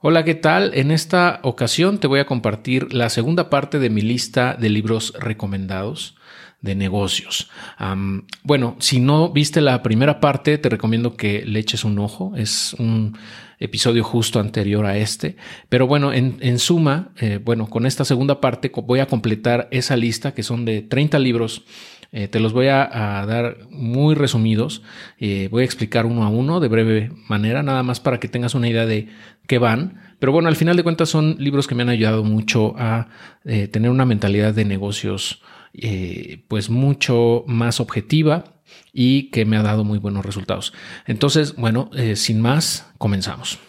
Hola, ¿qué tal? En esta ocasión te voy a compartir la segunda parte de mi lista de libros recomendados de negocios. bueno, si no viste la primera parte, te recomiendo que le eches un ojo. Es un episodio justo anterior a este. Pero bueno, en, suma, eh, bueno, con esta segunda parte voy a completar esa lista que son de 30 libros eh, te los voy a, dar muy resumidos. Eh, voy a explicar uno a uno de breve manera, nada más para que tengas una idea de qué van. Pero bueno, al final de cuentas son libros que me han ayudado mucho a eh, tener una mentalidad de negocios pues mucho más objetiva y que me ha dado muy buenos resultados. Entonces, bueno, sin más, comenzamos.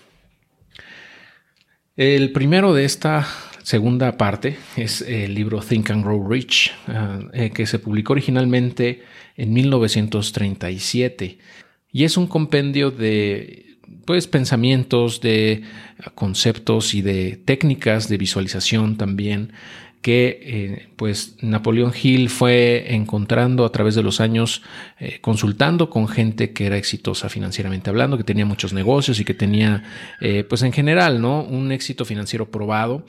El primero de esta segunda parte es el libro Think and Grow Rich, ah, eh, que se publicó originalmente en 1937 y es un compendio de pues pensamientos, de conceptos y de técnicas de visualización también que eh, pues Napoleón Hill fue encontrando a través de los años, eh, consultando con gente que era exitosa financieramente hablando, que tenía muchos negocios y que tenía pues en general no un éxito financiero probado.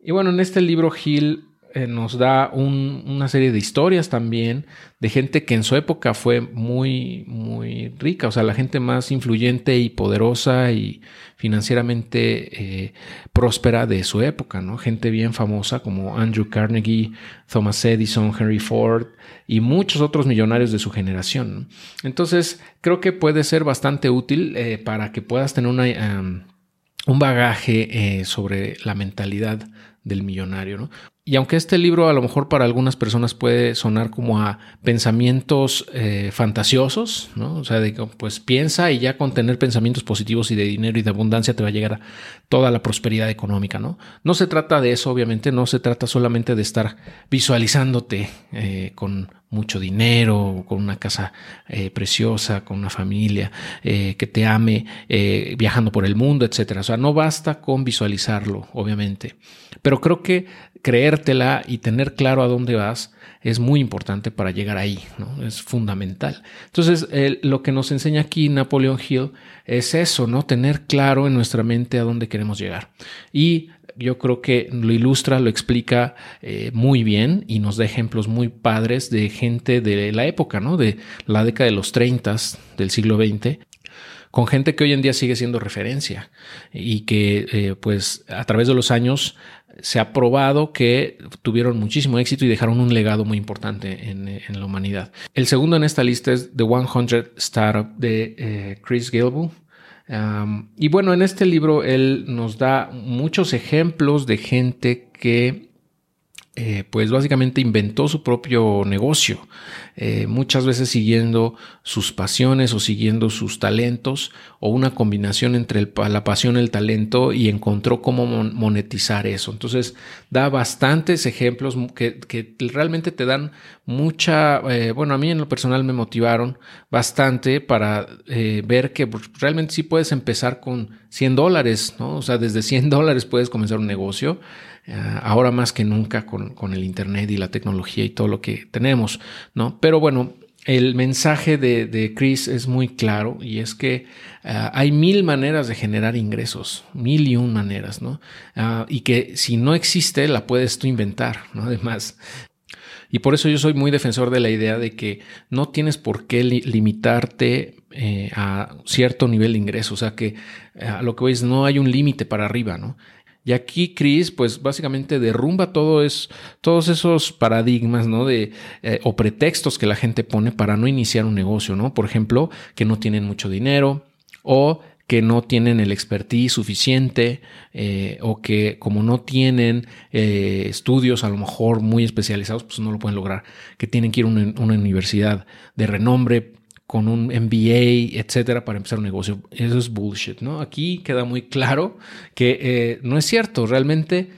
Y bueno, en este libro Hill eh, nos da una serie de historias también de gente que en su época fue muy, muy rica, o sea, la gente más influyente y poderosa y financieramente eh, próspera de su época, ¿no? Gente bien famosa como Andrew Carnegie, Thomas Edison, Henry Ford y muchos otros millonarios de su generación. Entonces, creo que puede ser bastante útil eh, para que puedas tener un bagaje sobre la mentalidad del millonario, ¿no? Y aunque este libro a lo mejor para algunas personas puede sonar como a pensamientos eh, fantasiosos, ¿no? O sea, de, pues piensa y ya con tener pensamientos positivos y de dinero y de abundancia te va a llegar toda la prosperidad económica, ¿no? No se trata de eso, obviamente, no se trata solamente de estar visualizándote eh, con mucho dinero, con una casa eh, preciosa, con una familia que te ame, viajando por el mundo, etcétera. O sea, no basta con visualizarlo, obviamente. Pero creo que creértela y tener claro a dónde vas es muy importante para llegar ahí, ¿no? Es fundamental. Entonces, lo que nos enseña aquí Napoleon Hill es eso, ¿no? Tener claro en nuestra mente a dónde queremos llegar. Y yo creo que lo ilustra, lo explica eh, muy bien y nos da ejemplos muy padres de gente de la época, ¿no? De la década de los 30 del siglo XX con gente que hoy en día sigue siendo referencia y que eh, pues a través de los años se ha probado que tuvieron muchísimo éxito y dejaron un legado muy importante en, la humanidad. El segundo en esta lista es The 100 Startup de eh, Chris Gilbo. y bueno, en este libro él nos da muchos ejemplos de gente que eh, pues básicamente inventó su propio negocio, eh, muchas veces siguiendo sus pasiones o siguiendo sus talentos o una combinación entre la pasión y el talento y encontró cómo monetizar eso. Entonces da bastantes ejemplos que, realmente te dan mucha, eh, bueno, a mí en lo personal me motivaron bastante para ver que realmente sí puedes empezar con 100 dólares, ¿no? O sea, desde 100 dólares puedes comenzar un negocio. Eh, ahora más que nunca con, el Internet y la tecnología y todo lo que tenemos, ¿no? Pero bueno, el mensaje de, Chris es muy claro y es que eh, hay mil maneras de generar ingresos, mil y un maneras, ¿no? Ah, y que si no existe, la puedes tú inventar, ¿no? Además. Y por eso yo soy muy defensor de la idea de que no tienes por qué limitarte eh, a cierto nivel de ingreso. O sea que a lo que veis no hay un límite para arriba, ¿no? Y aquí Chris, pues básicamente derrumba todo es, todos esos paradigmas, ¿no? De, eh, o pretextos que la gente pone para no iniciar un negocio, ¿no? Por ejemplo, que no tienen mucho dinero o que no tienen el expertise suficiente eh, o que como no tienen eh, estudios a lo mejor muy especializados, pues no lo pueden lograr, que tienen que ir a una universidad de renombre con un MBA, etcétera, para empezar un negocio. Eso es bullshit, ¿no? Aquí queda muy claro que eh, no es cierto. Realmente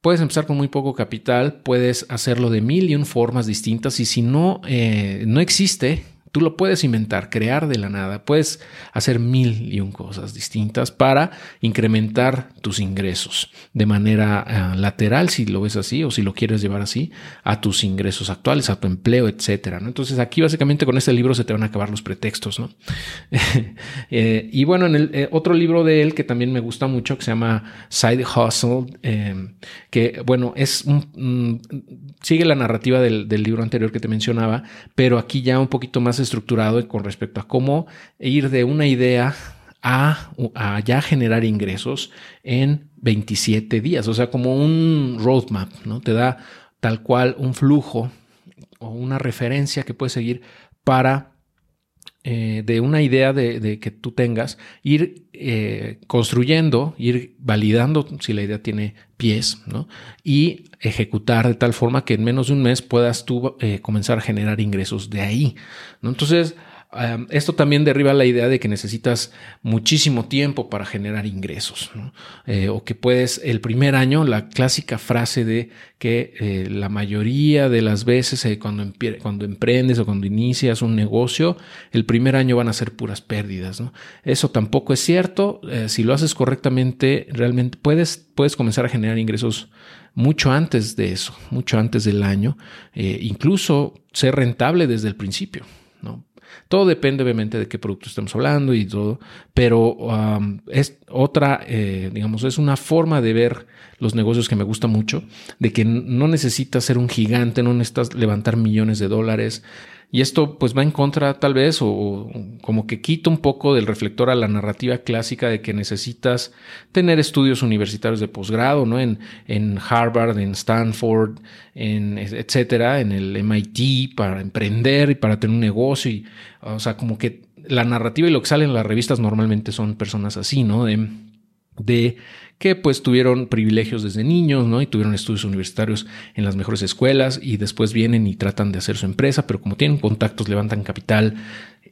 puedes empezar con muy poco capital, puedes hacerlo de mil y un formas distintas y si no, eh, no existe Tú lo puedes inventar, crear de la nada, puedes hacer mil y un cosas distintas para incrementar tus ingresos de manera eh, lateral, si lo ves así o si lo quieres llevar así, a tus ingresos actuales, a tu empleo, etcétera. Entonces aquí básicamente con este libro se te van a acabar los pretextos. ¿no? Eh, y bueno, en el eh, otro libro de él que también me gusta mucho, que se llama Side Hustle, que bueno, es sigue la narrativa del, del libro anterior que te mencionaba, pero aquí ya un poquito más estructurado con respecto a cómo ir de una idea a, ya generar ingresos en 27 días, o sea, como un roadmap, ¿no? Te da tal cual un flujo o una referencia que puedes seguir para eh, de una idea de, que tú tengas, ir eh, construyendo, ir validando si la idea tiene pies, ¿no? Y ejecutar de tal forma que en menos de un mes puedas tú eh, comenzar a generar ingresos de ahí, ¿no? Entonces, esto también derriba la idea de que necesitas muchísimo tiempo para generar ingresos, eh, o que puedes el primer año, la clásica frase de que eh, la mayoría de las veces eh, cuando, cuando emprendes o cuando inicias un negocio, el primer año van a ser puras pérdidas. Eso tampoco es cierto. si lo haces correctamente, realmente puedes, puedes comenzar a generar ingresos mucho antes de eso, mucho antes del año, incluso ser rentable desde el principio. Todo depende obviamente de qué producto estamos hablando y todo, pero um, es otra, eh, digamos, es una forma de ver los negocios que me gusta mucho, de que no necesitas ser un gigante, no necesitas levantar millones de dólares. Y esto pues va en contra tal vez o, como que quita un poco del reflector a la narrativa clásica de que necesitas tener estudios universitarios de posgrado, ¿no? En, en Harvard, en Stanford, en etcétera, en el MIT para emprender y para tener un negocio y o sea, como que la narrativa y lo que sale en las revistas normalmente son personas así, ¿no? De, de que pues tuvieron privilegios desde niños, ¿no? Y tuvieron estudios universitarios en las mejores escuelas y después vienen y tratan de hacer su empresa, pero como tienen contactos, levantan capital,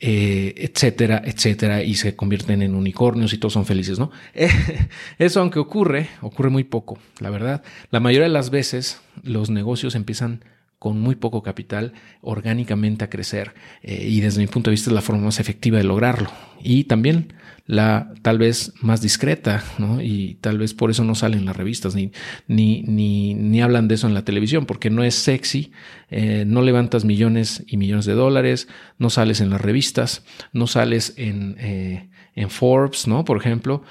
eh, etcétera, etcétera, y se convierten en unicornios y todos son felices, ¿no? Eso aunque ocurre, ocurre muy poco, la verdad. La mayoría de las veces los negocios empiezan con muy poco capital orgánicamente a crecer eh, y desde mi punto de vista es la forma más efectiva de lograrlo y también la tal vez más discreta ¿no? y tal vez por eso no salen las revistas ni, ni, ni, ni hablan de eso en la televisión porque no es sexy, eh, no levantas millones y millones de dólares, no sales en las revistas, no sales en... Eh, en Forbes, ¿no? Por ejemplo,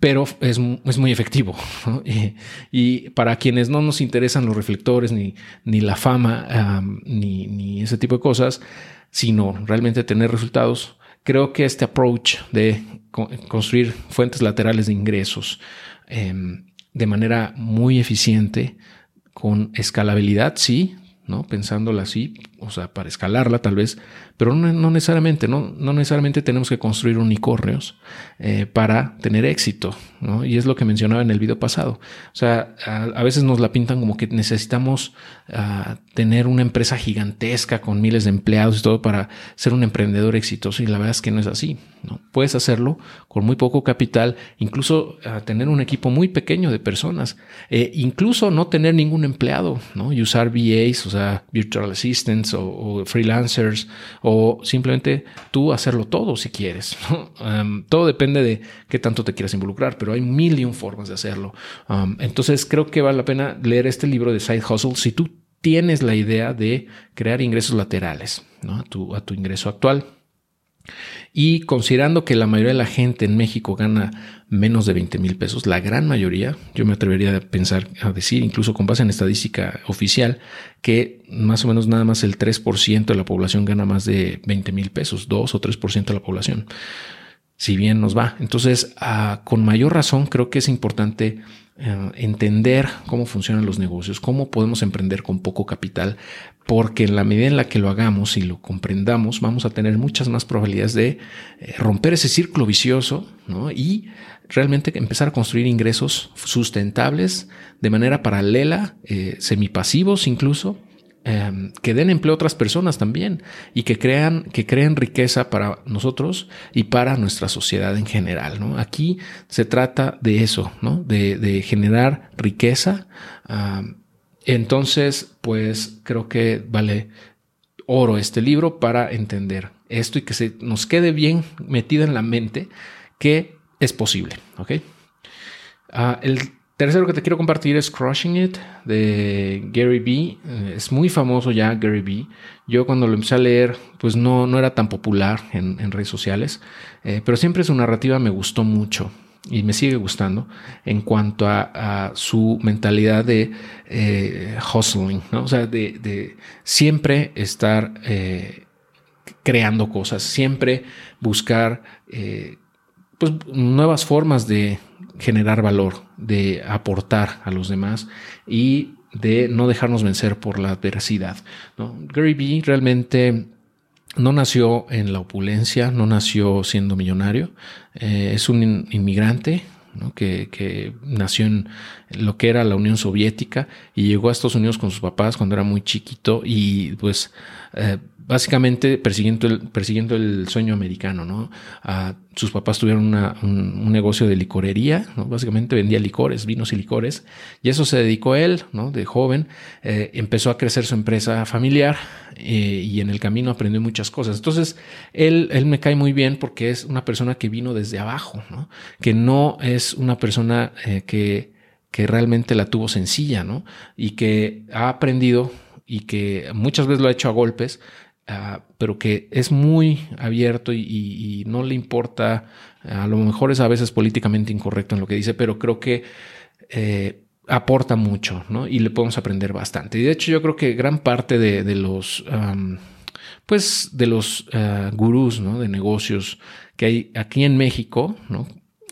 pero es, es, muy efectivo. Y, para quienes no nos interesan los reflectores, ni, ni la fama, ni, ni, ese tipo de cosas, sino realmente tener resultados, creo que este approach de construir fuentes laterales de ingresos em, de manera muy eficiente, con escalabilidad, sí, ¿no? Pensándola así, o sea, para escalarla tal vez, pero no, necesariamente, no, no, necesariamente tenemos que construir unicornios eh, para tener éxito, ¿no? Y es lo que mencionaba en el video pasado. O sea, a, veces nos la pintan como que necesitamos ah, tener una empresa gigantesca con miles de empleados y todo para ser un emprendedor exitoso y la verdad es que no es así, ¿no? Puedes hacerlo con muy poco capital, incluso ah, tener un equipo muy pequeño de personas, eh, incluso no tener ningún empleado, ¿no? Y usar VAs, o sea, Virtual Assistants o, freelancers o simplemente tú hacerlo todo si quieres. todo depende de qué tanto te quieras involucrar, pero hay mil y un formas de hacerlo. entonces creo que vale la pena leer este libro de Side Hustle si tú tienes la idea de crear ingresos laterales a, tu, a tu ingreso actual. Y considerando que la mayoría de la gente en México gana menos de 20 mil pesos, la gran mayoría, yo me atrevería a pensar, a decir, incluso con base en estadística oficial, que más o menos nada más el 3% de la población gana más de 20 mil pesos, 2 o 3% de la población, si bien nos va. Entonces, ah, con mayor razón, creo que es importante eh, entender cómo funcionan los negocios, cómo podemos emprender con poco capital, porque en la medida en la que lo hagamos y lo comprendamos, vamos a tener muchas más probabilidades de eh, romper ese círculo vicioso y realmente empezar a construir ingresos sustentables de manera paralela, eh, semipasivos incluso, Em, que den empleo a otras personas también y que crean, que creen riqueza para nosotros y para nuestra sociedad en general. ¿no? Aquí se trata de eso, ¿no? de, generar riqueza. entonces, pues creo que vale oro este libro para entender esto y que se nos quede bien metido en la mente que es posible. ¿ok? Ah, el tercero que te quiero compartir es Crushing It de Gary. Eh, es muy famoso ya Gary Vee. Yo cuando lo empecé a leer, pues no, no era tan popular en, redes sociales, eh, pero siempre su narrativa me gustó mucho y me sigue gustando en cuanto a, su mentalidad de eh, hustling, ¿no? o sea, de, siempre estar creando cosas, siempre buscar pues, nuevas formas de generar valor, de aportar a los demás y de no dejarnos vencer por la adversidad. ¿no? Gary Vee realmente no nació en la opulencia, no nació siendo millonario, eh, es un inmigrante que, nació en lo que era la Unión Soviética y llegó a Estados Unidos con sus papás cuando era muy chiquito y pues eh, básicamente persiguiendo el, persiguiendo el sueño americano, ¿no? sus papás tuvieron un, negocio de licorería, ¿no? Básicamente vendía licores, vinos y licores, y eso se dedicó él, ¿no? De joven, eh, empezó a crecer su empresa familiar eh, y en el camino aprendió muchas cosas. Entonces, él, él me cae muy bien porque es una persona que vino desde abajo, ¿no? Que no es una persona eh, que, que realmente la tuvo sencilla, ¿no? Y que ha aprendido y que muchas veces lo ha hecho a golpes, Ah, pero que es muy abierto y, no le importa, a lo mejor es a veces políticamente incorrecto en lo que dice, pero creo que eh, aporta mucho, ¿no? Y le podemos aprender bastante. Y de hecho yo creo que gran parte de, los, pues, de los ah, gurús, ¿no? De negocios que hay aquí en México, ¿no?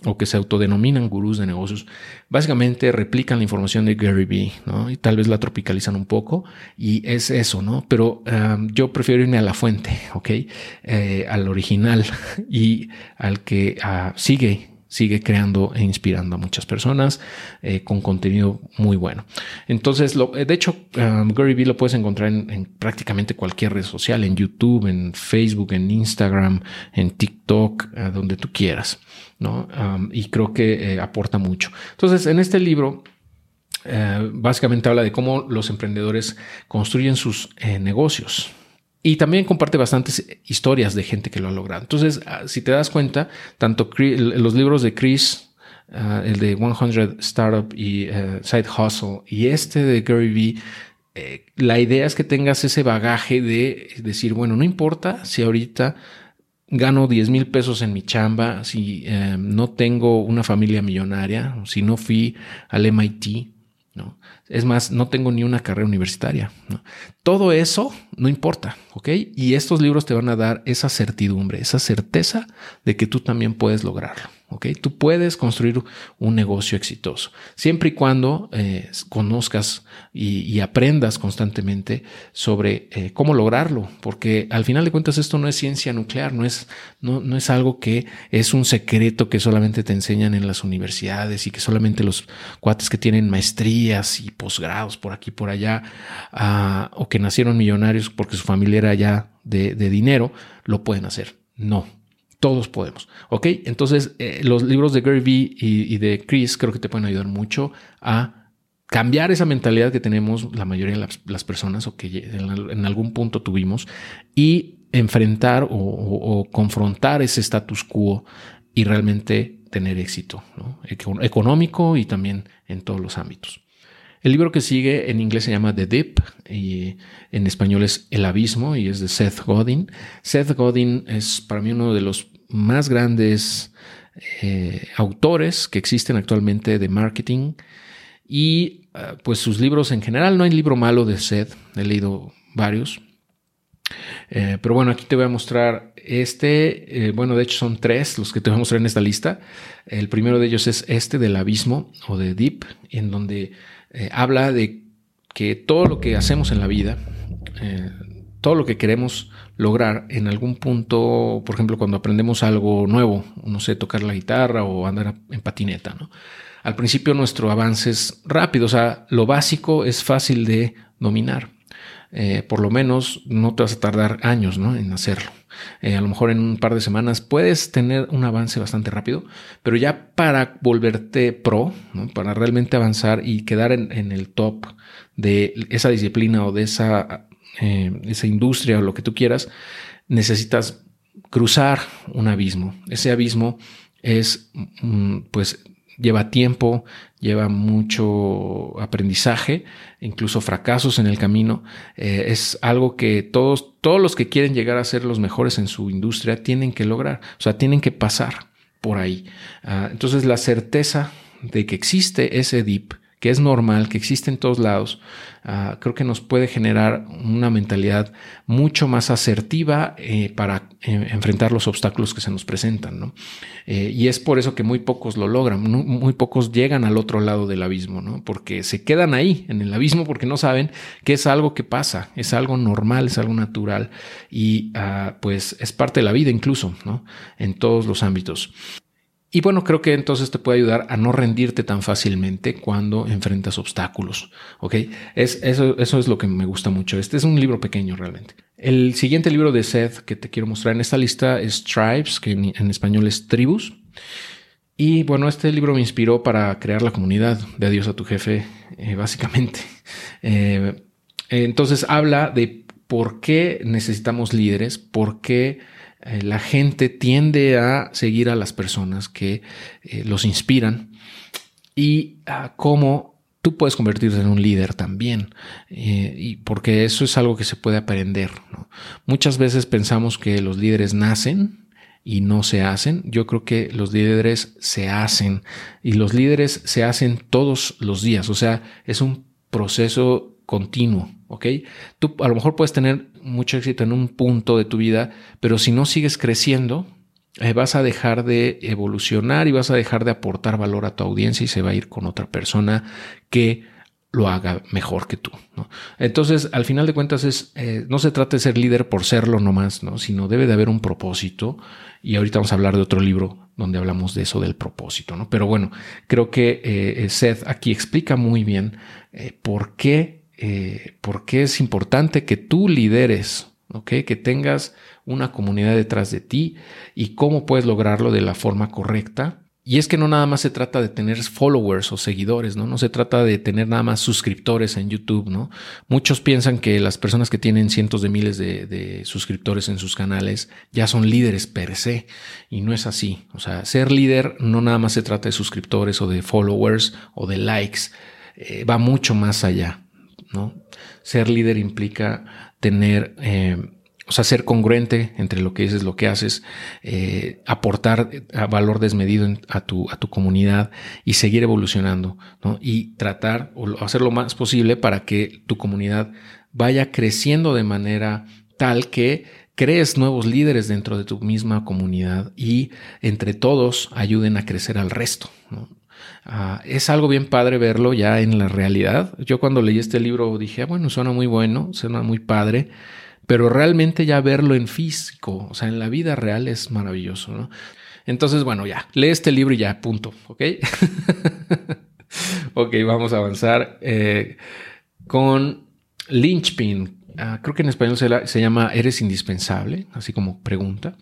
O que se autodenominan gurús de negocios, básicamente replican la información de Gary Vee, ¿no? Y tal vez la tropicalizan un poco y es eso, ¿no? Pero um, yo prefiero irme a la fuente, ¿ok? Eh, al original y al que uh, sigue sigue creando e inspirando a muchas personas eh, con contenido muy bueno. Entonces, lo, de hecho, um, Gary Vee lo puedes encontrar en, prácticamente cualquier red social, en YouTube, en Facebook, en Instagram, en TikTok, donde tú quieras, ¿no? Um, y creo que eh, aporta mucho. Entonces, en este libro... Eh, básicamente habla de cómo los emprendedores construyen sus negocios, y también comparte bastantes historias de gente que lo ha logrado. Entonces, ah, si te das cuenta, tanto los libros de Chris, ah, el de 100 Startup y eh, Side Hustle, y este de Gary Vee, eh, la idea es que tengas ese bagaje de decir, bueno, no importa si ahorita gano 10 mil pesos en mi chamba, si eh, no tengo una familia millonaria, si no fui al MIT, ¿no? Es más, no tengo ni una carrera universitaria. Todo eso no importa, ¿ok? Y estos libros te van a dar esa certidumbre, esa certeza de que tú también puedes lograrlo. ¿ok? Tú puedes construir un negocio exitoso, siempre y cuando eh, conozcas y, aprendas constantemente sobre eh, cómo lograrlo, porque al final de cuentas esto no es ciencia nuclear, no es, no, no es algo que es un secreto que solamente te enseñan en las universidades y que solamente los cuates que tienen maestrías y posgrados por aquí por allá, ah, o que nacieron millonarios porque su familia era ya de, dinero, lo pueden hacer. No, todos podemos. ¿Ok? Entonces, eh, los libros de Gary Vee y, de Chris creo que te pueden ayudar mucho a cambiar esa mentalidad que tenemos la mayoría de las, personas o que en, algún punto tuvimos y enfrentar o, confrontar ese status quo y realmente tener éxito económico y también en todos los ámbitos. El libro que sigue en inglés se llama The Deep y en español es El Abismo y es de Seth Godin. Seth Godin es para mí uno de los más grandes eh, autores que existen actualmente de marketing y ah, pues sus libros en general. No hay libro malo de Seth, he leído varios. Eh, pero bueno, aquí te voy a mostrar este. Eh, bueno, de hecho son tres los que te voy a mostrar en esta lista. El primero de ellos es este del abismo o de Deep, en donde eh, habla de que todo lo que hacemos en la vida, eh, todo lo que queremos lograr en algún punto, por ejemplo, cuando aprendemos algo nuevo, no sé, tocar la guitarra o andar en patineta. Al principio nuestro avance es rápido, o sea, lo básico es fácil de dominar. Eh, por lo menos no te vas a tardar años ¿no? en hacerlo. Eh, a lo mejor en un par de semanas puedes tener un avance bastante rápido, pero ya para volverte pro, para realmente avanzar y quedar en, el top de esa disciplina o de esa eh, esa industria o lo que tú quieras, necesitas cruzar un abismo. Ese abismo es, mm, pues, lleva tiempo, lleva mucho aprendizaje, incluso fracasos en el camino. Eh, es algo que todos, todos los que quieren llegar a ser los mejores en su industria tienen que lograr, o sea, tienen que pasar por ahí. Ah, entonces la certeza de que existe ese dip que es normal, que existe en todos lados, ah, creo que nos puede generar una mentalidad mucho más asertiva eh, para eh, enfrentar los obstáculos que se nos presentan. Eh, y es por eso que muy pocos lo logran, muy, pocos llegan al otro lado del abismo, ¿no? porque se quedan ahí, en el abismo, porque no saben que es algo que pasa, es algo normal, es algo natural y ah, pues es parte de la vida incluso, ¿no? en todos los ámbitos. Y bueno, creo que entonces te puede ayudar a no rendirte tan fácilmente cuando enfrentas obstáculos. ¿Ok? Es, eso, eso es lo que me gusta mucho. Este es un libro pequeño realmente. El siguiente libro de Seth que te quiero mostrar en esta lista es Tribes, que en, español es Tribus. Y bueno, este libro me inspiró para crear la comunidad de Adiós a tu jefe, eh, básicamente. Eh, entonces habla de por qué necesitamos líderes, por qué eh, la gente tiende a seguir a las personas que eh, los inspiran y a cómo tú puedes convertirte en un líder también, eh, y porque eso es algo que se puede aprender. Muchas veces pensamos que los líderes nacen y no se hacen. Yo creo que los líderes se hacen y los líderes se hacen todos los días, o sea, es un proceso continuo, ¿ok? Tú a lo mejor puedes tener mucho éxito en un punto de tu vida, pero si no sigues creciendo, eh, vas a dejar de evolucionar y vas a dejar de aportar valor a tu audiencia y se va a ir con otra persona que lo haga mejor que tú. Entonces, al final de cuentas, es, eh, no se trata de ser líder por serlo nomás, ¿no? sino debe de haber un propósito. Y ahorita vamos a hablar de otro libro donde hablamos de eso del propósito. ¿no? Pero bueno, creo que eh, Seth aquí explica muy bien por qué eh, por qué es importante que tú lideres, que tengas una comunidad detrás de ti y cómo puedes lograrlo de la forma correcta. Y es que no nada más se trata de tener followers o seguidores, ¿no? No se trata de tener nada más suscriptores en YouTube, ¿no? Muchos piensan que las personas que tienen cientos de miles de, de suscriptores en sus canales ya son líderes per se. Y no es así. O sea, ser líder no nada más se trata de suscriptores o de followers o de likes. Eh, va mucho más allá. Ser líder implica tener, eh, o sea, ser congruente entre lo que dices, lo que haces, eh, aportar valor desmedido a, tu, a tu comunidad y seguir evolucionando, ¿no? Y tratar o hacer lo más posible para que tu comunidad vaya creciendo de manera tal que crees nuevos líderes dentro de tu misma comunidad y entre todos ayuden a crecer al resto. ¿no? Ah, es algo bien padre verlo ya en la realidad. Yo cuando leí este libro dije, ah, bueno, suena muy bueno, suena muy padre, pero realmente ya verlo en físico, o sea, en la vida real es maravilloso. Entonces, bueno, ya, lee este libro y ya, punto, ¿ok? ok, vamos a avanzar eh, con Lynchpin. Ah, creo que en español se, se llama Eres indispensable, así como pregunta.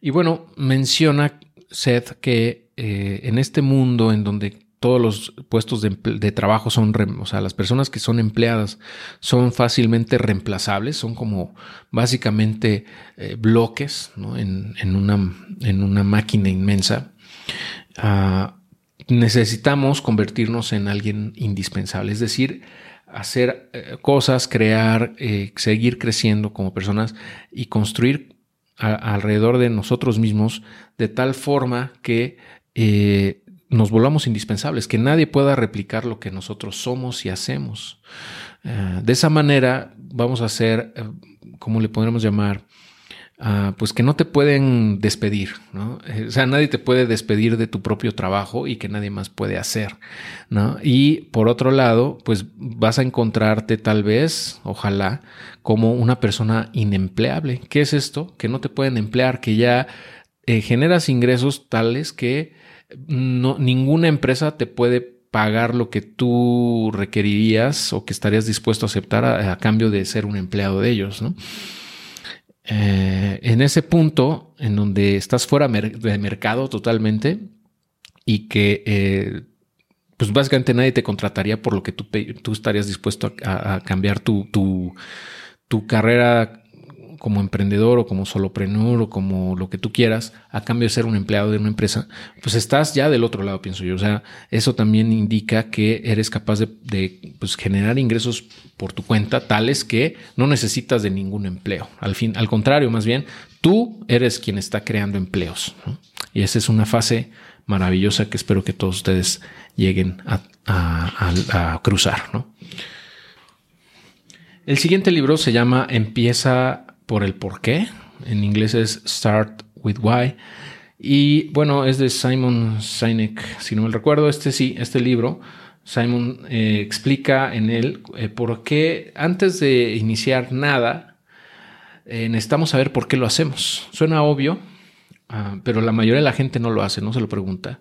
Y bueno, menciona Seth que eh, en este mundo en donde todos los puestos de, trabajo son, o sea, las personas que son empleadas son fácilmente reemplazables, son como básicamente eh, bloques en, una, en, una, máquina inmensa. Ah, necesitamos convertirnos en alguien indispensable, es decir, hacer eh, cosas, crear, seguir creciendo como personas y construir alrededor de nosotros mismos de tal forma que eh, nos volvamos indispensables, que nadie pueda replicar lo que nosotros somos y hacemos. Eh, de esa manera vamos a hacer, eh, ¿cómo le podremos llamar? Ah, pues que no te pueden despedir, ¿no? O sea, nadie te puede despedir de tu propio trabajo y que nadie más puede hacer, ¿no? Y por otro lado, pues vas a encontrarte tal vez, ojalá, como una persona inempleable. ¿Qué es esto? Que no te pueden emplear, que ya generas ingresos tales que no, ninguna empresa te puede pagar lo que tú requerirías o que estarías dispuesto a aceptar a, cambio de ser un empleado de ellos. Eh, en ese punto, en donde estás fuera de mercado totalmente y que eh, pues básicamente nadie te contrataría por lo que tú, tú estarías dispuesto a, cambiar tu, tu, tu carrera como emprendedor o como solopreneur o como lo que tú quieras, a cambio de ser un empleado de una empresa, pues estás ya del otro lado, pienso yo. O sea, eso también indica que eres capaz de, pues, generar ingresos por tu cuenta, tales que no necesitas de ningún empleo. Al fin, al contrario, más bien, tú eres quien está creando empleos. Y esa es una fase maravillosa que espero que todos ustedes lleguen a, a cruzar. ¿no? El siguiente libro se llama Empieza por el por qué. En inglés es Start with Why. Y bueno, es de Simon Sinek, si no me recuerdo. Este sí, este libro, Simon eh, explica en él eh, por qué antes de iniciar nada, eh, necesitamos saber por qué lo hacemos. Suena obvio, ah, pero la mayoría de la gente no lo hace, no se lo pregunta.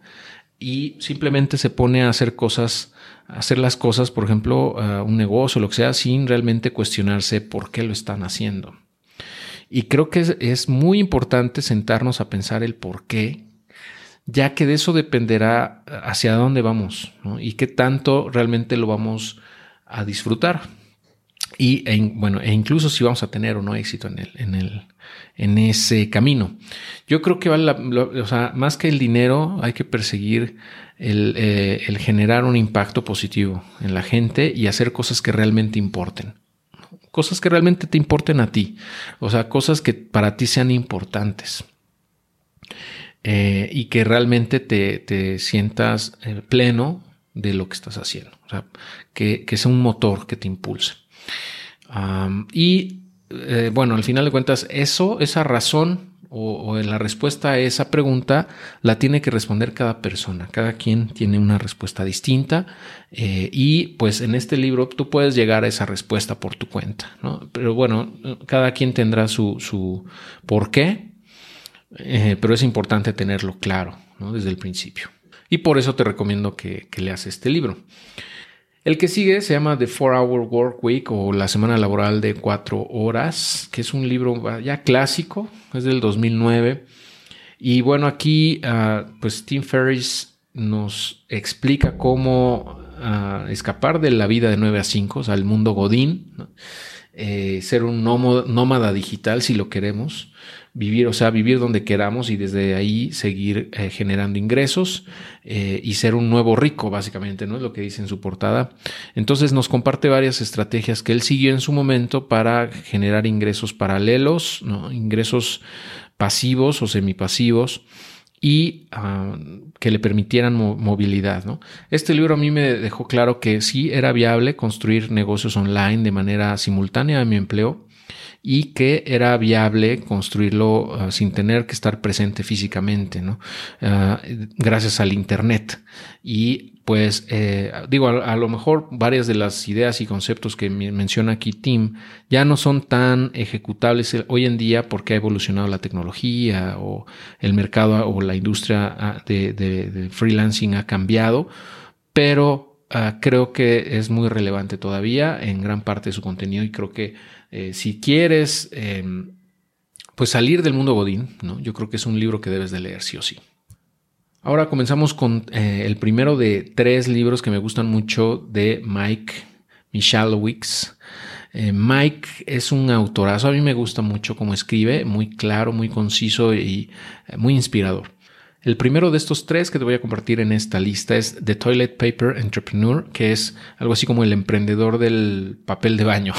Y simplemente se pone a hacer cosas, a hacer las cosas, por ejemplo, un negocio, lo que sea, sin realmente cuestionarse por qué lo están haciendo. Y creo que es, muy importante sentarnos a pensar el por qué, ya que de eso dependerá hacia dónde vamos y qué tanto realmente lo vamos a disfrutar. Y e, bueno, e incluso si vamos a tener o no éxito en el, en el, en ese camino. Yo creo que vale o sea, más que el dinero, hay que perseguir eh, el generar un impacto positivo en la gente y hacer cosas que realmente importen cosas que realmente te importen a ti, o sea, cosas que para ti sean importantes. Eh, y que realmente te, sientas eh, pleno de lo que estás haciendo, o sea, que, sea un motor que te impulse. y eh, bueno, al final de cuentas, eso, esa razón o, la respuesta a esa pregunta la tiene que responder cada persona. Cada quien tiene una respuesta distinta eh, y pues en este libro tú puedes llegar a esa respuesta por tu cuenta. ¿no? Pero bueno, cada quien tendrá su, su por qué, eh, pero es importante tenerlo claro desde el principio. Y por eso te recomiendo que, que leas este libro. El que sigue se llama The Four Hour Work Week o La Semana Laboral de Cuatro Horas, que es un libro ya clásico, es del 2009. Y bueno, aquí ah, pues Tim Ferriss nos explica cómo ah, escapar de la vida de 9 a 5, o sea, el mundo godín, eh, ser un nómada digital si lo queremos, vivir, o sea, vivir donde queramos y desde ahí seguir eh, generando ingresos eh, y ser un nuevo rico, básicamente, ¿no? Es lo que dice en su portada. Entonces nos comparte varias estrategias que él siguió en su momento para generar ingresos paralelos, ¿no? Ingresos pasivos o semipasivos y ah, que le permitieran movilidad. ¿no? Este libro a mí me dejó claro que sí era viable construir negocios online de manera simultánea a mi empleo y que era viable construirlo ah, sin tener que estar presente físicamente, ¿no? Ah, gracias al Internet. Y pues eh, digo, a, lo mejor varias de las ideas y conceptos que menciona aquí Tim ya no son tan ejecutables hoy en día porque ha evolucionado la tecnología o el mercado o la industria ah, de, freelancing ha cambiado, pero creo que es muy relevante todavía en gran parte de su contenido y creo que eh, si quieres em, pues salir del mundo Godín, ¿no? yo creo que es un libro que debes de leer sí o sí. Ahora comenzamos con eh, el primero de tres libros que me gustan mucho de Mike Michalowicz. Eh, Mike es un autorazo, a mí me gusta mucho cómo escribe, muy claro, muy conciso y muy inspirador. El primero de estos tres que te voy a compartir en esta lista es The Toilet Paper Entrepreneur, que es algo así como el emprendedor del papel de baño.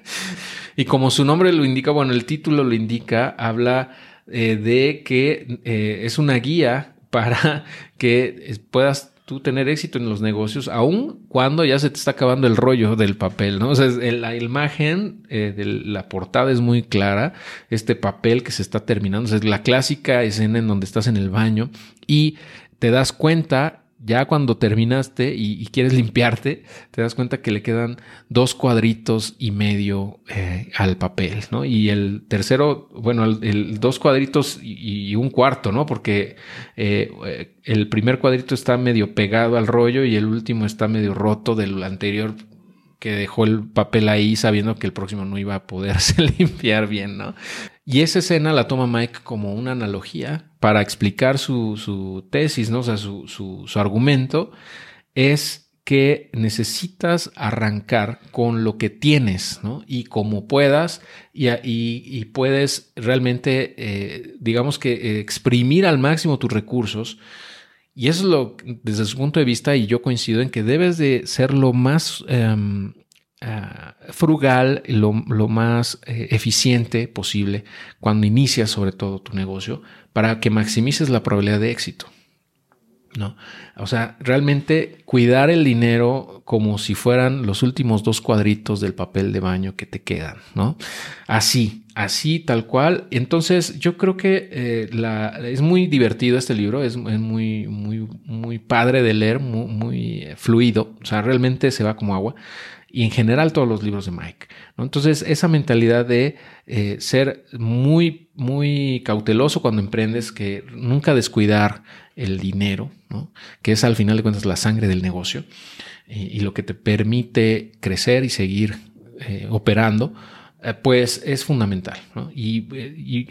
y como su nombre lo indica, bueno, el título lo indica, habla eh, de que eh, es una guía para que puedas tú tener éxito en los negocios, aun cuando ya se te está acabando el rollo del papel, ¿no? O sea, la imagen eh, de la portada es muy clara, este papel que se está terminando, es la clásica escena en donde estás en el baño y te das cuenta ya cuando terminaste y, quieres limpiarte, te das cuenta que le quedan dos cuadritos y medio eh, al papel, ¿no? Y el tercero, bueno, el, dos cuadritos y, un cuarto, ¿no? Porque eh, el primer cuadrito está medio pegado al rollo y el último está medio roto del anterior que dejó el papel ahí sabiendo que el próximo no iba a poderse limpiar bien, ¿no? Y esa escena la toma Mike como una analogía para explicar su, tesis, ¿no? O sea, su, argumento. es que necesitas arrancar con lo que tienes, ¿no? Y como puedas, y, puedes realmente, eh, digamos que, eh, exprimir al máximo tus recursos. Y eso es lo, desde su punto de vista, y yo coincido en que debes de ser lo más em, ah, frugal, lo, lo más eh, eficiente posible cuando inicias sobre todo tu negocio para que maximices la probabilidad de éxito. ¿no? O sea, realmente cuidar el dinero como si fueran los últimos dos cuadritos del papel de baño que te quedan, ¿no? Así, así, tal cual. Entonces, yo creo que eh, la, es muy divertido este libro, es, muy, muy, muy padre de leer, muy, muy fluido, o sea, realmente se va como agua y en general todos los libros de Mike. Entonces, esa mentalidad de eh, ser muy, muy cauteloso cuando emprendes, que nunca descuidar el dinero, que es al final de cuentas la sangre del negocio y, lo que te permite crecer y seguir eh, operando, eh, pues es fundamental. Y,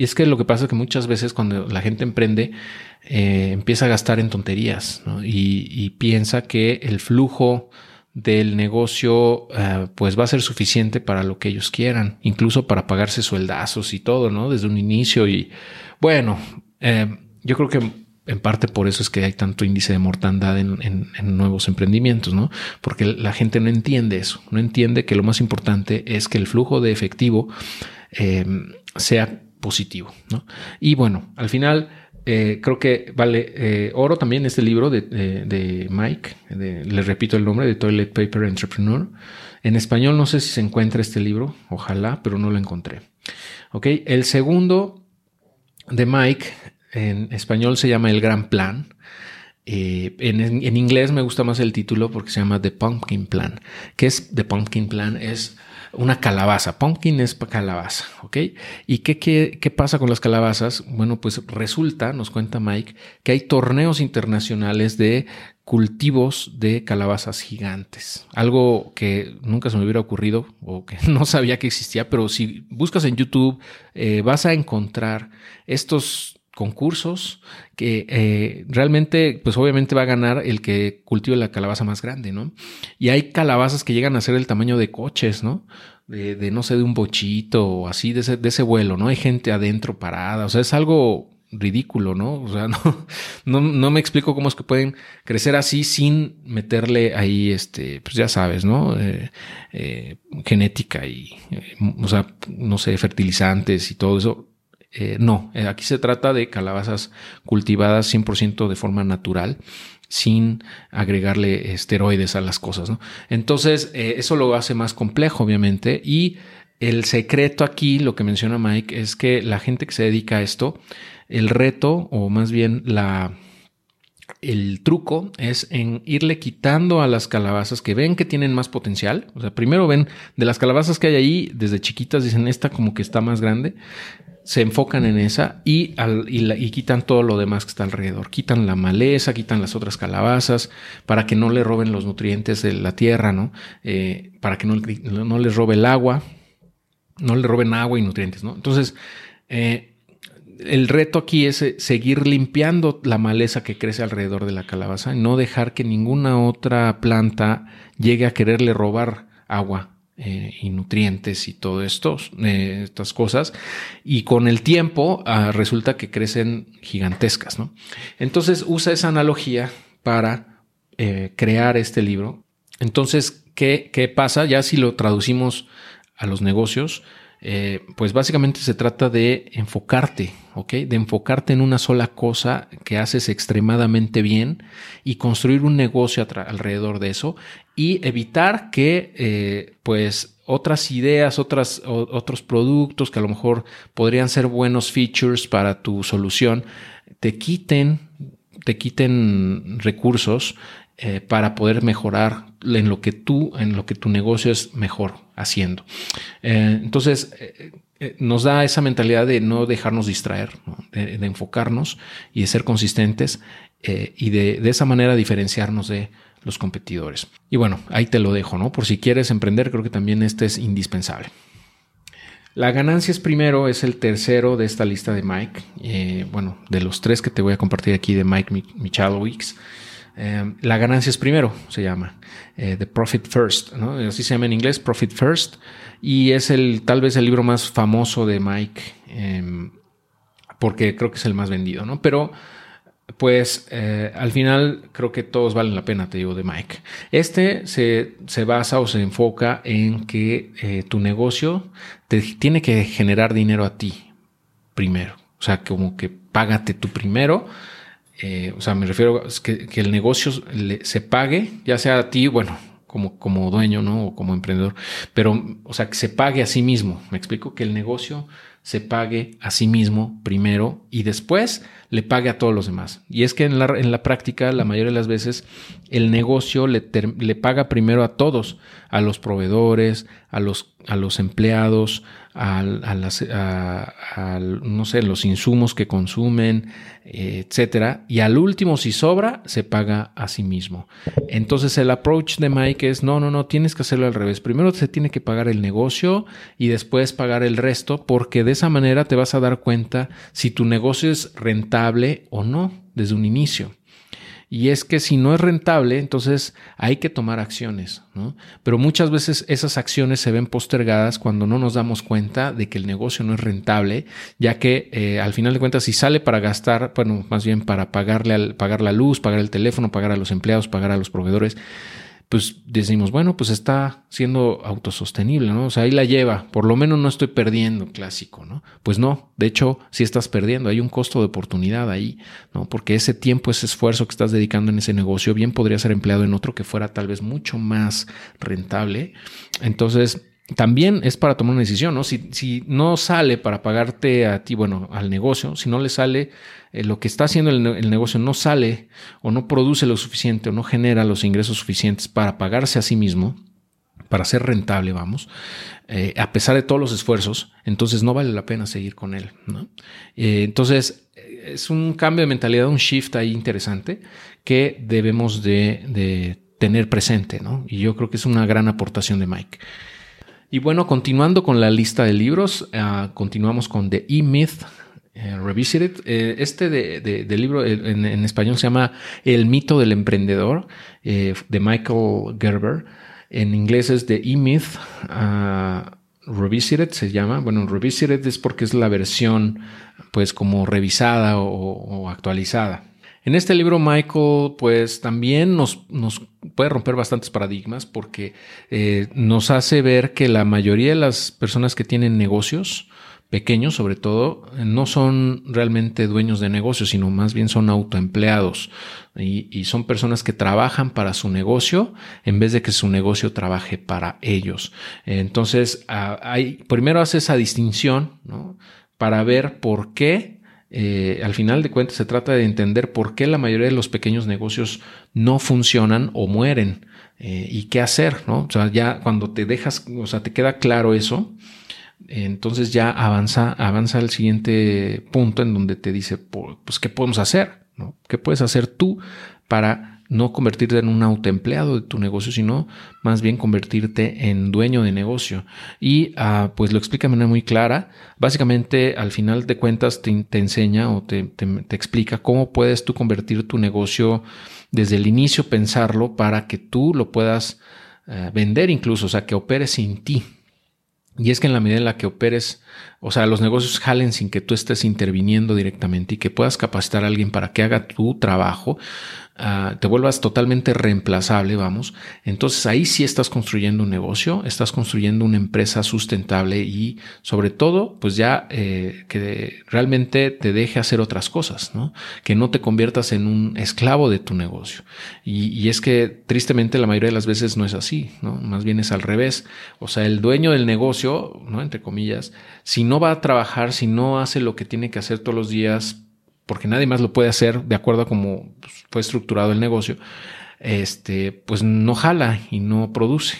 es que lo que pasa es que muchas veces cuando la gente emprende, empieza a gastar en tonterías y, y piensa que el flujo del negocio eh, pues va a ser suficiente para lo que ellos quieran, incluso para pagarse sueldazos y todo, ¿no? Desde un inicio y bueno, eh, yo creo que en parte por eso es que hay tanto índice de mortandad en, nuevos emprendimientos, ¿no? Porque la gente no entiende eso, no entiende que lo más importante es que el flujo de efectivo eh, sea positivo, ¿no? Y bueno, al final eh, creo que vale eh, oro también este libro de, Mike, le repito el nombre, de Toilet Paper Entrepreneur. En español no sé si se encuentra este libro, ojalá, pero no lo encontré. Ok, el segundo de Mike en español se llama El Gran Plan. Eh, en, en, inglés me gusta más el título porque se llama The Pumpkin Plan. ¿Qué es The Pumpkin Plan? Es una calabaza. Pumpkin es calabaza, ¿ok? ¿Y qué, qué, qué, pasa con las calabazas? Bueno, pues resulta, nos cuenta Mike, que hay torneos internacionales de cultivos de calabazas gigantes. Algo que nunca se me hubiera ocurrido o que no sabía que existía, pero si buscas en YouTube eh, vas a encontrar estos concursos que eh, realmente, pues obviamente va a ganar el que cultive la calabaza más grande, ¿no? Y hay calabazas que llegan a ser el tamaño de coches, ¿no? De, no sé, de un bochito o así, de ese, de ese vuelo, ¿no? Hay gente adentro parada, o sea, es algo ridículo, ¿no? O sea, no, no, me explico cómo es que pueden crecer así sin meterle ahí, este, pues ya sabes, ¿no? Eh, eh, genética y, o sea, no sé, fertilizantes y todo eso. Eh, no, eh, aquí se trata de calabazas cultivadas 100% de forma natural sin agregarle esteroides a las cosas. ¿no? Entonces, eh, eso lo hace más complejo, obviamente. Y el secreto aquí, lo que menciona Mike, es que la gente que se dedica a esto, el reto, o más bien la, el truco es en irle quitando a las calabazas que ven que tienen más potencial. O sea, primero ven de las calabazas que hay ahí, desde chiquitas dicen esta como que está más grande se enfocan en esa y, y, quitan todo lo demás que está alrededor. Quitan la maleza, quitan las otras calabazas para que no le roben los nutrientes de la tierra, ¿no? Eh, para que no, no, les robe el agua, no le roben agua y nutrientes, ¿no? Entonces, eh, el reto aquí es eh, seguir limpiando la maleza que crece alrededor de la calabaza, no dejar que ninguna otra planta llegue a quererle robar agua eh, y nutrientes y todo esto, eh, estas cosas. Y con el tiempo ah, resulta que crecen gigantescas, ¿no? Entonces usa esa analogía para eh, crear este libro. Entonces, ¿qué, ¿qué pasa? Ya si lo traducimos a los negocios, eh, pues básicamente se trata de enfocarte, ¿ok? De enfocarte en una sola cosa que haces extremadamente bien y construir un negocio alrededor de eso y evitar que, eh, pues, otras ideas, otros productos que a lo mejor podrían ser buenos features para tu solución, te quiten, te quiten recursos eh, para poder mejorar en lo que tú, en lo que tu negocio es mejor haciendo. Eh, entonces, eh, nos da esa mentalidad de no dejarnos distraer, De, enfocarnos y de ser consistentes y de, de, esa manera diferenciarnos de los competidores. Y bueno, ahí te lo dejo, ¿no? Por si quieres emprender, creo que también este es indispensable. La ganancia es primero, es el tercero de esta lista de Mike. bueno, de los tres que te voy a compartir aquí de Mike Michalowicz. Eh, la ganancia es primero, se llama, The Profit First. Así se llama en inglés, Profit First, y es el tal vez el libro más famoso de Mike, em, porque creo que es el más vendido, ¿no? Pero pues eh, al final creo que todos valen la pena, te digo, de Mike. Este se, basa o se enfoca en que eh, tu negocio te tiene que generar dinero a ti primero. O sea, como que págate tú primero. Eh, o sea, me refiero a que, el negocio se pague, ya sea a ti, bueno, como, como dueño, ¿no? O como emprendedor, pero, o sea, que se pague a sí mismo. Me explico que el negocio se pague a sí mismo primero y después le pague a todos los demás. Y es que en la, en la práctica, la mayoría de las veces, el negocio le, le paga primero a todos, a los proveedores, a los, a los empleados, a, las, no sé, los insumos que consumen, etcétera. Y al último, si sobra, se paga a sí mismo. Entonces, el approach de Mike es: no, no, no, tienes que hacerlo al revés. Primero se tiene que pagar el negocio y después pagar el resto, porque de esa manera te vas a dar cuenta si tu negocio es rentable o no desde un inicio. Y es que si no es rentable, entonces hay que tomar acciones, ¿no? Pero muchas veces esas acciones se ven postergadas cuando no nos damos cuenta de que el negocio no es rentable, ya que eh, al final de cuentas, si sale para gastar, bueno, más bien para pagarle al, pagar la luz, pagar el teléfono, pagar a los empleados, pagar a los proveedores, pues decimos, bueno, pues está siendo autosostenible, ¿no? O sea, ahí la lleva, por lo menos no estoy perdiendo, clásico, ¿no? Pues no, de hecho, sí estás perdiendo, hay un costo de oportunidad ahí, ¿no? Porque ese tiempo, ese esfuerzo que estás dedicando en ese negocio, bien podría ser empleado en otro que fuera tal vez mucho más rentable. Entonces, también es para tomar una decisión, ¿no? Si, si no sale para pagarte a ti, bueno, al negocio, si no le sale eh, lo que está haciendo el, negocio, no sale o no produce lo suficiente o no genera los ingresos suficientes para pagarse a sí mismo, para ser rentable, vamos, eh, a pesar de todos los esfuerzos, entonces no vale la pena seguir con él, ¿no? Eh, entonces, es un cambio de mentalidad, un shift ahí interesante que debemos de, de tener presente, ¿no? Y yo creo que es una gran aportación de Mike. Y bueno, continuando con la lista de libros, ah, continuamos con The E-Myth eh, Revisited. Eh, este de, libro en, español se llama El mito del emprendedor eh, de Michael Gerber. En inglés es The E-Myth ah, Revisited, se llama. Bueno, Revisited es porque es la versión pues como revisada o actualizada. En este libro Michael pues también nos, nos puede romper bastantes paradigmas porque eh, nos hace ver que la mayoría de las personas que tienen negocios, pequeños sobre todo, no son realmente dueños de negocios, sino más bien son autoempleados y, y, son personas que trabajan para su negocio en vez de que su negocio trabaje para ellos. Entonces, hay, primero hace esa distinción ¿no? para ver por qué eh, al final de cuentas se trata de entender por qué la mayoría de los pequeños negocios no funcionan o mueren eh, y qué hacer, ¿no? O sea, ya cuando te dejas, o sea, te queda claro eso, entonces ya avanza, avanza al siguiente punto en donde te dice, pues, ¿qué podemos hacer? ¿Qué puedes hacer tú para no convertirte en un autoempleado de tu negocio, sino más bien convertirte en dueño de negocio. Y ah, pues lo explica de manera muy clara. Básicamente, al final de cuentas, te, enseña o te, explica cómo puedes tú convertir tu negocio desde el inicio, pensarlo para que tú lo puedas eh, vender incluso, o sea, que opere sin ti. Y es que en la medida en la que operes, o sea, los negocios jalen sin que tú estés interviniendo directamente y que puedas capacitar a alguien para que haga tu trabajo, Ah, te vuelvas totalmente reemplazable, vamos, entonces ahí sí estás construyendo un negocio, estás construyendo una empresa sustentable y sobre todo, pues ya eh, que realmente te deje hacer otras cosas, ¿no? Que no te conviertas en un esclavo de tu negocio. Y, y es que tristemente la mayoría de las veces no es así, ¿no? Más bien es al revés. O sea, el dueño del negocio, ¿no? Entre comillas, si no va a trabajar, si no hace lo que tiene que hacer todos los días, porque nadie más lo puede hacer de acuerdo a cómo pues, fue estructurado el negocio, este, pues no jala y no produce.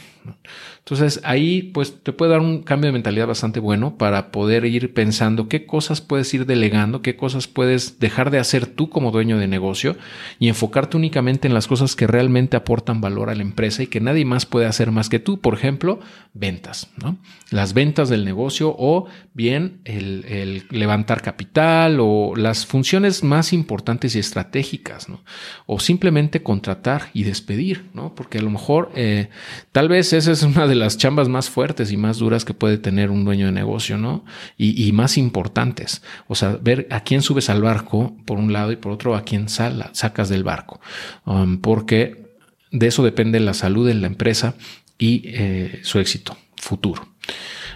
Entonces ahí pues te puede dar un cambio de mentalidad bastante bueno para poder ir pensando qué cosas puedes ir delegando, qué cosas puedes dejar de hacer tú como dueño de negocio y enfocarte únicamente en las cosas que realmente aportan valor a la empresa y que nadie más puede hacer más que tú. Por ejemplo, ventas, ¿no? Las ventas del negocio o bien el, levantar capital o las funciones más importantes y estratégicas, ¿no? O simplemente contratar y despedir, ¿no? Porque a lo mejor eh, tal vez esa es una de las chambas más fuertes y más duras que puede tener un dueño de negocio, ¿no? Y, más importantes. O sea, ver a quién subes al barco por un lado y por otro a quién sacas del barco. Um, porque de eso depende la salud de la empresa y eh, su éxito futuro.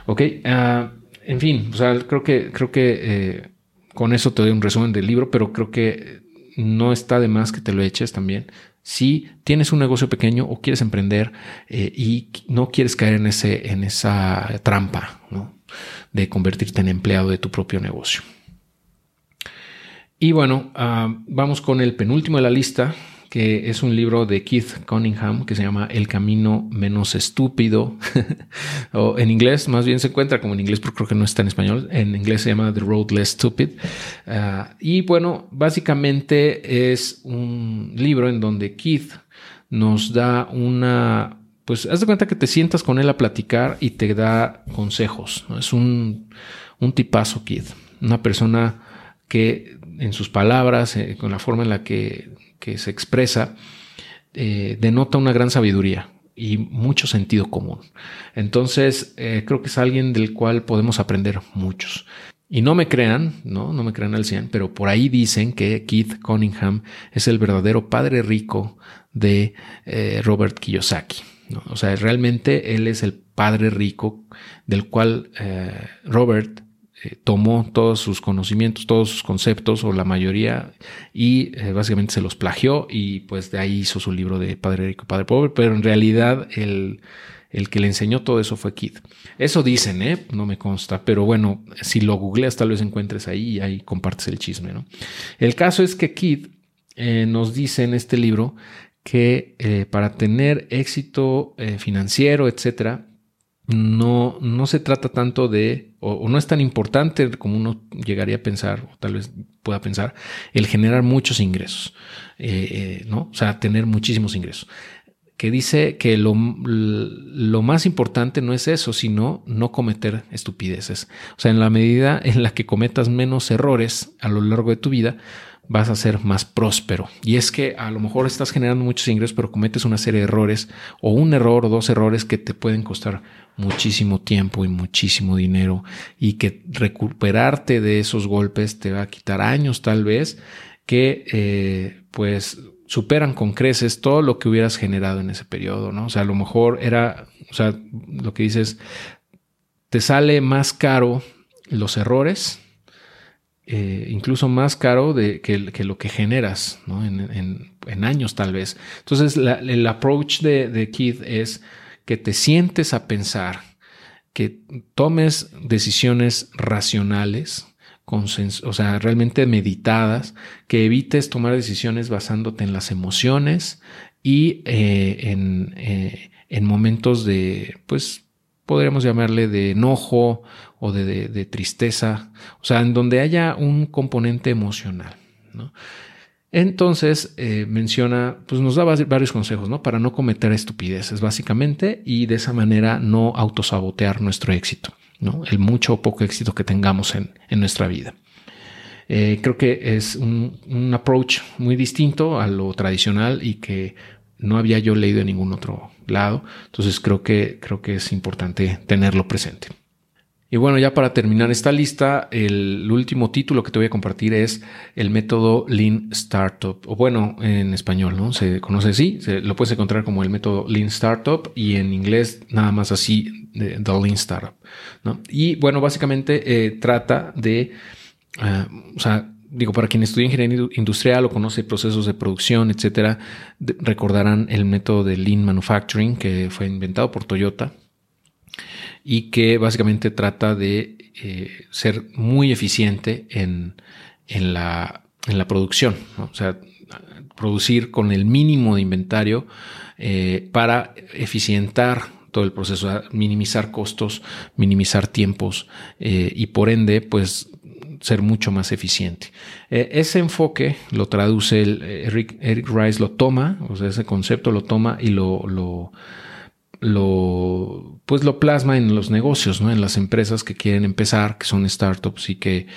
Ok, ah, en fin, o sea, creo que, creo que eh, con eso te doy un resumen del libro, pero creo que no está de más que te lo eches también si tienes un negocio pequeño o quieres emprender eh, y no quieres caer en, ese, en esa trampa de convertirte en empleado de tu propio negocio. Y bueno, ah, vamos con el penúltimo de la lista, que es un libro de Keith Cunningham que se llama El camino menos estúpido. o en inglés, más bien se encuentra como en inglés, pero creo que no está en español. En inglés se llama The Road Less Stupid. Ah, y bueno, básicamente es un libro en donde Keith nos da una pues haz de cuenta que te sientas con él a platicar y te da consejos. Es un, un tipazo, Keith. Una persona que en sus palabras, eh, con la forma en la que que se expresa eh, denota una gran sabiduría y mucho sentido común. Entonces, eh, creo que es alguien del cual podemos aprender muchos. Y no me crean, no, no me crean al 100, pero por ahí dicen que Keith Cunningham es el verdadero padre rico de eh, Robert Kiyosaki. O sea, realmente él es el padre rico del cual Robert eh, tomó todos sus conocimientos, todos sus conceptos o la mayoría y eh, básicamente se los plagió y pues de ahí hizo su libro de Padre Rico, Padre Pobre, pero en realidad el, el que le enseñó todo eso fue Kid. Eso dicen, ¿eh? No me consta, pero bueno, si lo googleas tal vez encuentres ahí y ahí compartes el chisme, ¿no? El caso es que Kid nos dice en este libro que para tener éxito financiero, etcétera, no, no se trata tanto de, o, no es tan importante como uno llegaría a pensar, o tal vez pueda pensar, el generar muchos ingresos, eh, eh, ¿no? O sea, tener muchísimos ingresos. Que dice que lo, lo, más importante no es eso, sino no cometer estupideces. O sea, en la medida en la que cometas menos errores a lo largo de tu vida, vas a ser más próspero. Y es que a lo mejor estás generando muchos ingresos, pero cometes una serie de errores o un error o dos errores que te pueden costar muchísimo tiempo y muchísimo dinero y que recuperarte de esos golpes te va a quitar años tal vez que eh, pues superan con creces todo lo que hubieras generado en ese periodo, ¿no? O sea, a lo mejor era, o sea, lo que dices, te sale más caro los errores, eh, incluso más caro de, que, lo que generas, ¿no? En, años tal vez. Entonces, el approach de, de Keith es que te sientes a pensar, que tomes decisiones racionales, o sea, realmente meditadas, que evites tomar decisiones basándote en las emociones y eh, eh, en, momentos de, pues, podríamos llamarle de enojo o de, tristeza, o sea, en donde haya un componente emocional. Entonces eh, menciona, pues nos da varios consejos, ¿no? Para no cometer estupideces, básicamente, y de esa manera no autosabotear nuestro éxito, ¿no? El mucho o poco éxito que tengamos en, nuestra vida. Eh, creo que es un, approach muy distinto a lo tradicional y que no había yo leído en ningún otro lado. Entonces creo que, creo que es importante tenerlo presente. Y bueno, ya para terminar esta lista, el último título que te voy a compartir es el método Lean Startup, o bueno, en español, ¿no? Se conoce así, se, lo puedes encontrar como el método Lean Startup y en inglés nada más así, The Lean Startup. Y bueno, básicamente eh, trata de, ah, o sea, digo, para quien estudia ingeniería industrial o conoce procesos de producción, etcétera, recordarán el método de Lean Manufacturing que fue inventado por Toyota y que básicamente trata de eh, ser muy eficiente en, la, producción, o sea, producir con el mínimo de inventario eh, para eficientar todo el proceso, minimizar costos, minimizar tiempos eh, y por ende, pues ser mucho más eficiente. Ese enfoque lo traduce Eric, Eric, Rice, lo toma, o sea, ese concepto lo toma y lo, lo, pues lo plasma en los negocios, ¿no? en las empresas que quieren empezar, que son startups y que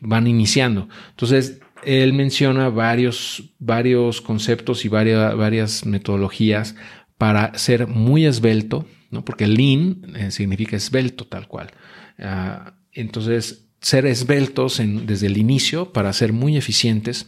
van iniciando. Entonces, él menciona varios, varios conceptos y varias, varias metodologías para ser muy esbelto, ¿no? porque lean eh, significa esbelto tal cual. Ah, entonces, ser esbeltos desde el inicio para ser muy eficientes,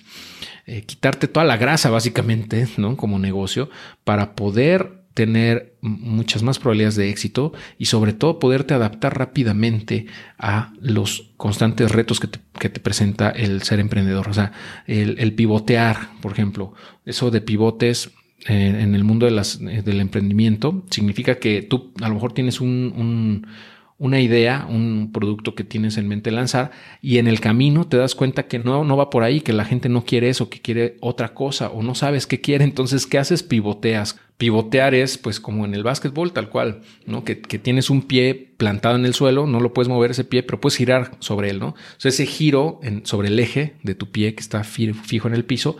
eh, quitarte toda la grasa básicamente, ¿no? Como negocio, para poder tener muchas más probabilidades de éxito y sobre todo poderte adaptar rápidamente a los constantes retos que te, presenta el ser emprendedor. O sea, el, pivotear, por ejemplo, eso de pivotes eh, en el mundo de las, eh, del emprendimiento significa que tú a lo mejor tienes un una idea, un producto que tienes en mente lanzar y en el camino te das cuenta que no, no va por ahí, que la gente no quiere eso, que quiere otra cosa o no sabes qué quiere. Entonces, ¿qué haces? Pivoteas. Pivotear es pues como en el básquetbol, tal cual, ¿no? Que, tienes un pie plantado en el suelo, no lo puedes mover ese pie, pero puedes girar sobre él, ¿no? O ese giro en, sobre el eje de tu pie que está fijo en el piso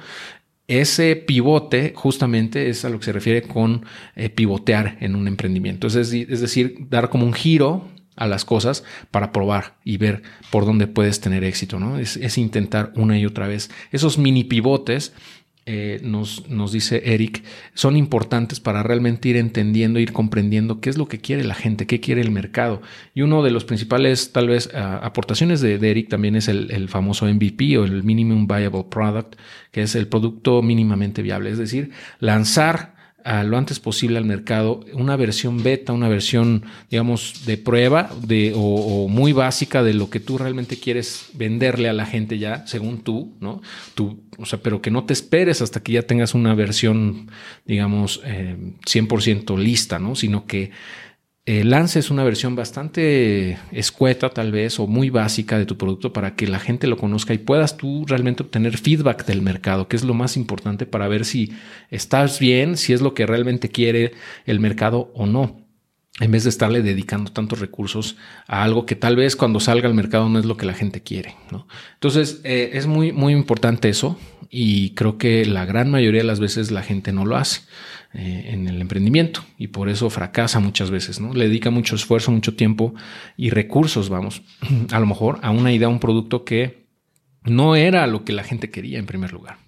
ese pivote justamente es a lo que se refiere con eh, pivotear en un emprendimiento. Es decir, es decir, dar como un giro a las cosas para probar y ver por dónde puedes tener éxito, ¿no? Es, intentar una y otra vez. Esos mini pivotes, eh, nos, nos dice Eric, son importantes para realmente ir entendiendo, ir comprendiendo qué es lo que quiere la gente, qué quiere el mercado. Y uno de los principales, tal vez, aportaciones de, de, Eric también es el, el famoso MVP o el Minimum Viable Product, que es el producto mínimamente viable, es decir, lanzar lo antes posible al mercado una versión beta, una versión, digamos, de prueba de, o, muy básica de lo que tú realmente quieres venderle a la gente ya, según tú, ¿no? Tú, o sea, pero que no te esperes hasta que ya tengas una versión, digamos, eh, 100% lista, ¿no? Sino que eh, lances una versión bastante escueta tal vez o muy básica de tu producto para que la gente lo conozca y puedas tú realmente obtener feedback del mercado, que es lo más importante para ver si estás bien, si es lo que realmente quiere el mercado o no en vez de estarle dedicando tantos recursos a algo que tal vez cuando salga al mercado no es lo que la gente quiere. Entonces, eh, es muy, muy importante eso y creo que la gran mayoría de las veces la gente no lo hace. Eh, en el emprendimiento y por eso fracasa muchas veces, ¿no? Le dedica mucho esfuerzo, mucho tiempo y recursos, vamos, a lo mejor a una idea, un producto que no era lo que la gente quería en primer lugar.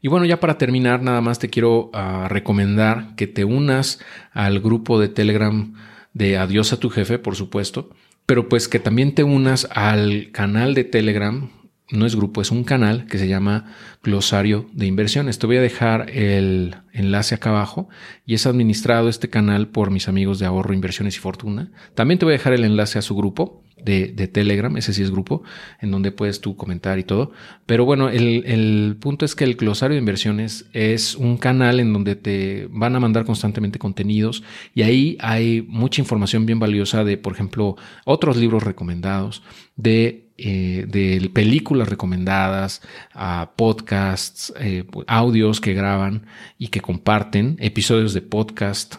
Y bueno, ya para terminar, nada más te quiero ah, recomendar que te unas al grupo de Telegram de Adiós a tu jefe, por supuesto, pero pues que también te unas al canal de Telegram no es grupo, es un canal que se llama Glosario de Inversiones. Te voy a dejar el enlace acá abajo y es administrado este canal por mis amigos de Ahorro, Inversiones y Fortuna. También te voy a dejar el enlace a su grupo de, Telegram, ese sí es grupo, en donde puedes tú comentar y todo. Pero bueno, el, el punto es que el Glosario de Inversiones es un canal en donde te van a mandar constantemente contenidos y ahí hay mucha información bien valiosa de, por ejemplo, otros libros recomendados, de eh, de películas recomendadas, a podcasts, eh, audios que graban y que comparten, episodios de podcast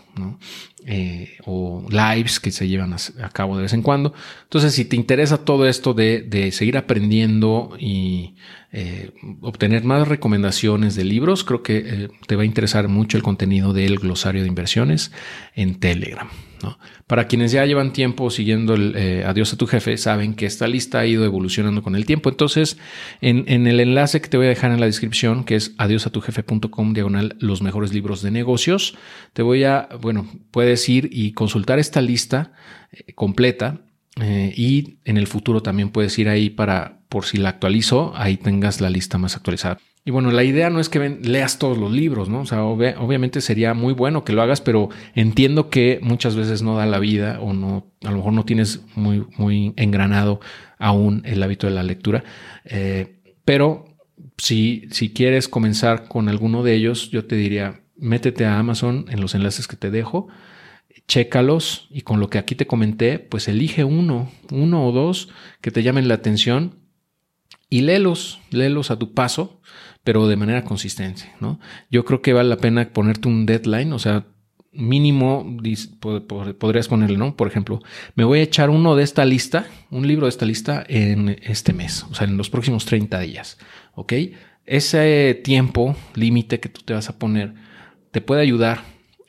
eh, o lives que se llevan a, cabo de vez en cuando. Entonces, si te interesa todo esto de, de seguir aprendiendo y obtener más recomendaciones de libros, creo que te va a interesar mucho el contenido del glosario de inversiones en Telegram. Para quienes ya llevan tiempo siguiendo el eh, Adiós a tu jefe, saben que esta lista ha ido evolucionando con el tiempo. Entonces, en, el enlace que te voy a dejar en la descripción, que es adiosatujefe.com diagonal los mejores libros de negocios, te voy a, bueno, puedes ir y consultar esta lista eh, completa eh, y en el futuro también puedes ir ahí para, por si la actualizo, ahí tengas la lista más actualizada. Y bueno, la idea no es que leas todos los libros, ¿no? O sea, obviamente sería muy bueno que lo hagas, pero entiendo que muchas veces no da la vida o no, a lo mejor no tienes muy, muy engranado aún el hábito de la lectura. Eh, pero si, si quieres comenzar con alguno de ellos, yo te diría, métete a Amazon en los enlaces que te dejo, chécalos y con lo que aquí te comenté, pues elige uno, uno o dos que te llamen la atención y léelos, léelos a tu paso pero de manera consistente, ¿no? Yo creo que vale la pena ponerte un deadline, o sea, mínimo podrías ponerle, ¿no? Por ejemplo, me voy a echar uno de esta lista, un libro de esta lista en este mes, o sea, en los próximos 30 días, ¿ok? Ese tiempo límite que tú te vas a poner te puede ayudar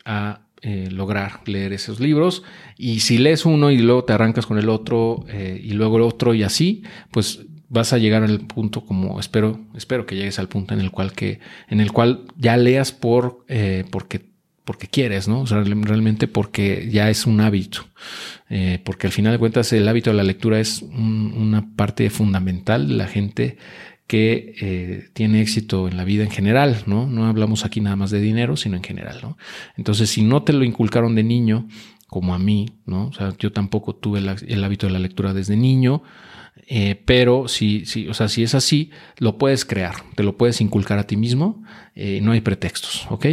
a eh, lograr leer esos libros y si lees uno y luego te arrancas con el otro eh, y luego el otro y así, pues vas a llegar al punto como espero, espero que llegues al punto en el cual que, en el cual ya leas por, eh, porque porque quieres, ¿no? O sea, realmente porque ya es un hábito. Eh, porque al final de cuentas el hábito de la lectura es una parte fundamental de la gente que eh, tiene éxito en la vida en general, ¿no? No hablamos aquí nada más de dinero, sino en general, ¿no? Entonces, si no te lo inculcaron de niño, como a mí, ¿no? O sea, yo tampoco tuve el hábito de la lectura desde niño, eh, pero si, si, o sea, si es así, lo puedes crear, te lo puedes inculcar a ti mismo, eh, no hay pretextos, ¿ok?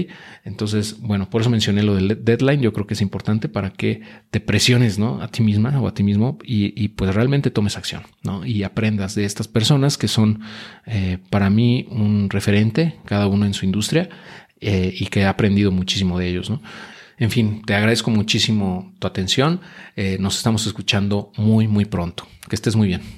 Entonces, bueno, por eso mencioné lo del deadline, yo creo que es importante para que te presiones, ¿no? A ti misma o a ti mismo y, pues realmente tomes acción, ¿no? Y aprendas de estas personas que son eh, para mí un referente, cada uno en su industria, y que he aprendido muchísimo de ellos, ¿no? En fin, te agradezco muchísimo tu atención. nos estamos escuchando muy, muy pronto. Que estés muy bien.